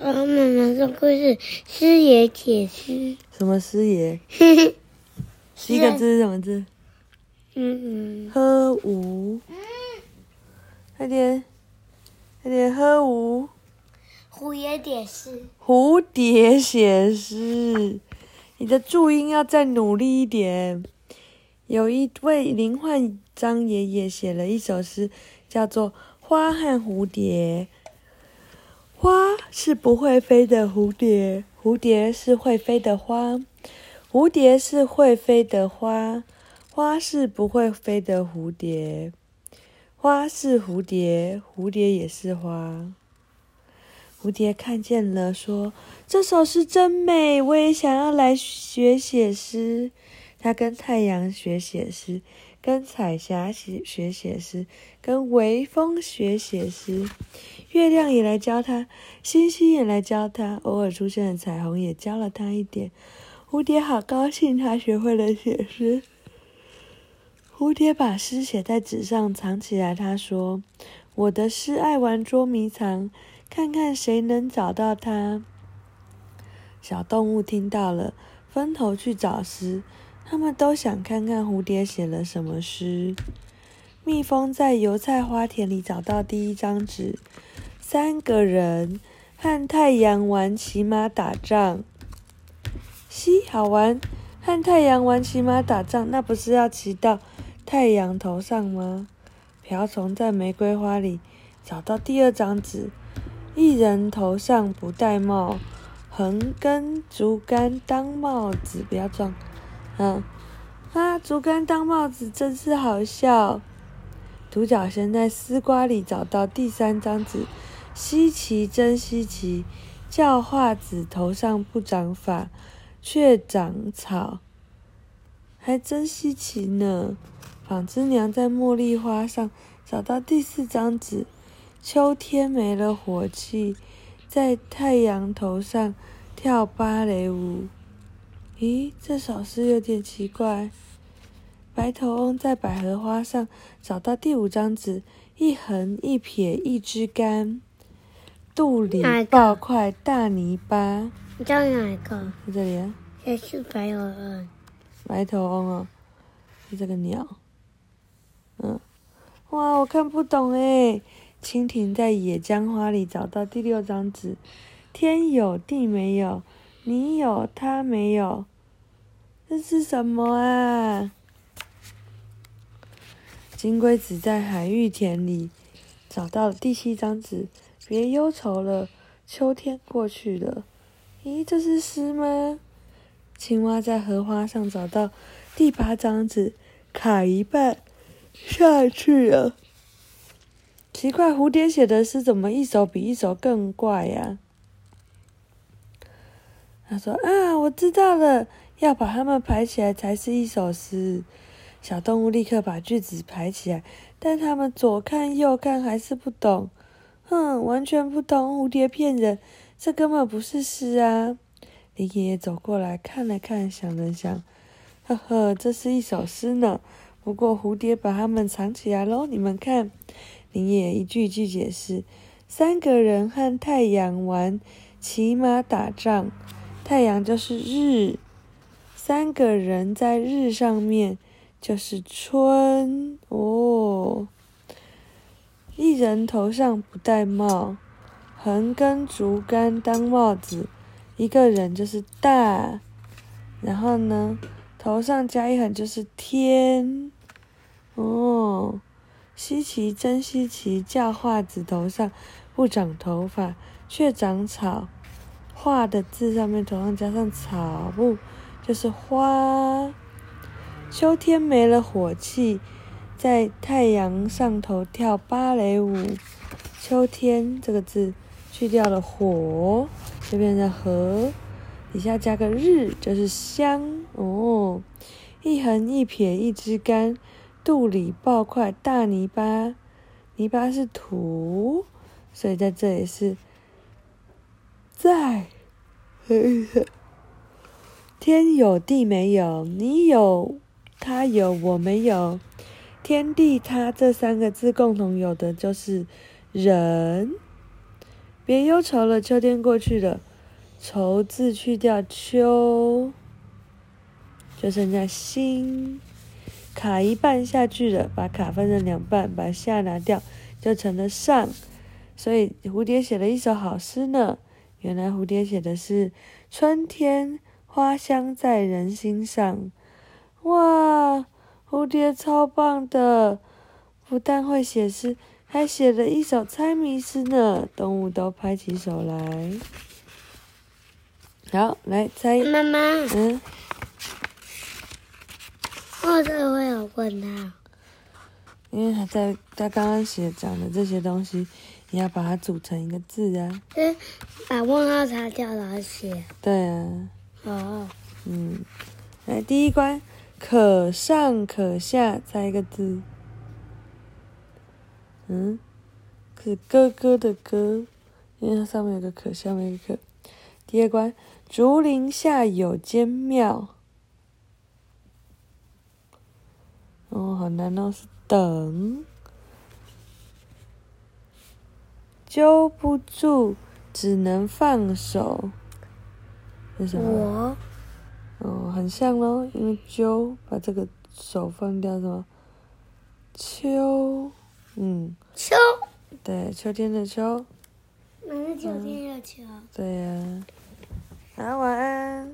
呃，妈妈说故事，师爷解释。什么师爷？第一个字是什么字？嗯嗯。喝无。快点，快点喝无。蝴蝶写诗。蝴蝶写诗，你的注音要再努力一点。有一位林焕章爷爷写了一首诗，叫做《花和蝴蝶》。花是不会飞的蝴蝶，蝴蝶是会飞的花，蝴蝶是会飞的花，花是不会飞的蝴蝶。花是蝴蝶，蝴蝶也是花。蝴蝶看见了，说：“这首诗真美，我也想要来学写诗。”它跟太阳学写诗。跟彩霞学学写诗，跟微风学写诗，月亮也来教他，星星也来教他，偶尔出现的彩虹也教了他一点。蝴蝶好高兴，他学会了写诗。蝴蝶把诗写在纸上，藏起来。他说：“我的诗爱玩捉迷藏，看看谁能找到它。”小动物听到了，分头去找诗。他们都想看看蝴蝶写了什么诗。蜜蜂在油菜花田里找到第一张纸，三个人和太阳玩骑马打仗。嘻，好玩！和太阳玩骑马打仗，那不是要骑到太阳头上吗？瓢虫在玫瑰花里找到第二张纸，一人头上不戴帽，横根竹竿当帽子，不要撞。嗯，啊，竹竿当帽子真是好笑。独角仙在丝瓜里找到第三张纸，稀奇真稀奇，叫化子头上不长发，却长草，还真稀奇呢。纺织娘在茉莉花上找到第四张纸，秋天没了火气，在太阳头上跳芭蕾舞。咦，这首诗有点奇怪。白头翁在百合花上找到第五张纸，一横一撇一支竿，肚里抱块大泥巴。你知道哪一个？在这里啊。也是白头翁。白头翁哦，是这个鸟。嗯，哇，我看不懂哎。蜻蜓在野姜花里找到第六张纸，天有地没有。你有，他没有，这是什么啊？金龟子在海芋田里找到了第七张纸，别忧愁了，秋天过去了。咦，这是诗吗？青蛙在荷花上找到第八张纸，卡一半下去了。奇怪，蝴蝶写的诗怎么一首比一首更怪呀？他说：“啊，我知道了，要把它们排起来才是一首诗。”小动物立刻把句子排起来，但他们左看右看还是不懂。哼，完全不懂，蝴蝶骗人，这根本不是诗啊！林爷爷走过来看了看，想了想，呵呵，这是一首诗呢。不过蝴蝶把它们藏起来喽，你们看。林爷爷一句一句解释：三个人和太阳玩骑马打仗。太阳就是日，三个人在日上面就是春哦。一人头上不戴帽，横根竹竿当帽子，一个人就是大。然后呢，头上加一横就是天哦。稀奇真稀奇，叫化子头上不长头发，却长草。画的字上面头上加上草木，就是花。秋天没了火气，在太阳上头跳芭蕾舞。秋天这个字去掉了火，就变成禾，底下加个日，就是香哦。一横一撇一支竿，肚里抱块大泥巴，泥巴是土，所以在这里是。天有地没有，你有他有我没有，天地他这三个字共同有的就是人，别忧愁了，秋天过去了，愁字去掉秋，就剩下心。卡一半下去了，把卡分成两半，把下拿掉，就成了上。所以蝴蝶写了一首好诗呢。原来蝴蝶写的是春天花香在人心上。哇，蝴蝶超棒的，不但会写诗，还写了一首猜谜诗呢。动物都拍起手来。好，来猜。妈妈。嗯。为什么会有问他？因为他在他刚刚写讲的这些东西，你要把它组成一个字啊。嗯，把问号擦掉然后写。对啊。哦。嗯，来第一关，可上可下，猜一个字。嗯，是哥哥的哥，因为它上面有个可，下面有个可。第二关，竹林下有间庙。哦，好难哦，是等，揪不住，只能放手，是什么？我。哦，很像咯，因为揪把这个手放掉，什么？秋，嗯。秋。对，秋天的秋。哪是秋天的秋？对呀。好，晚安。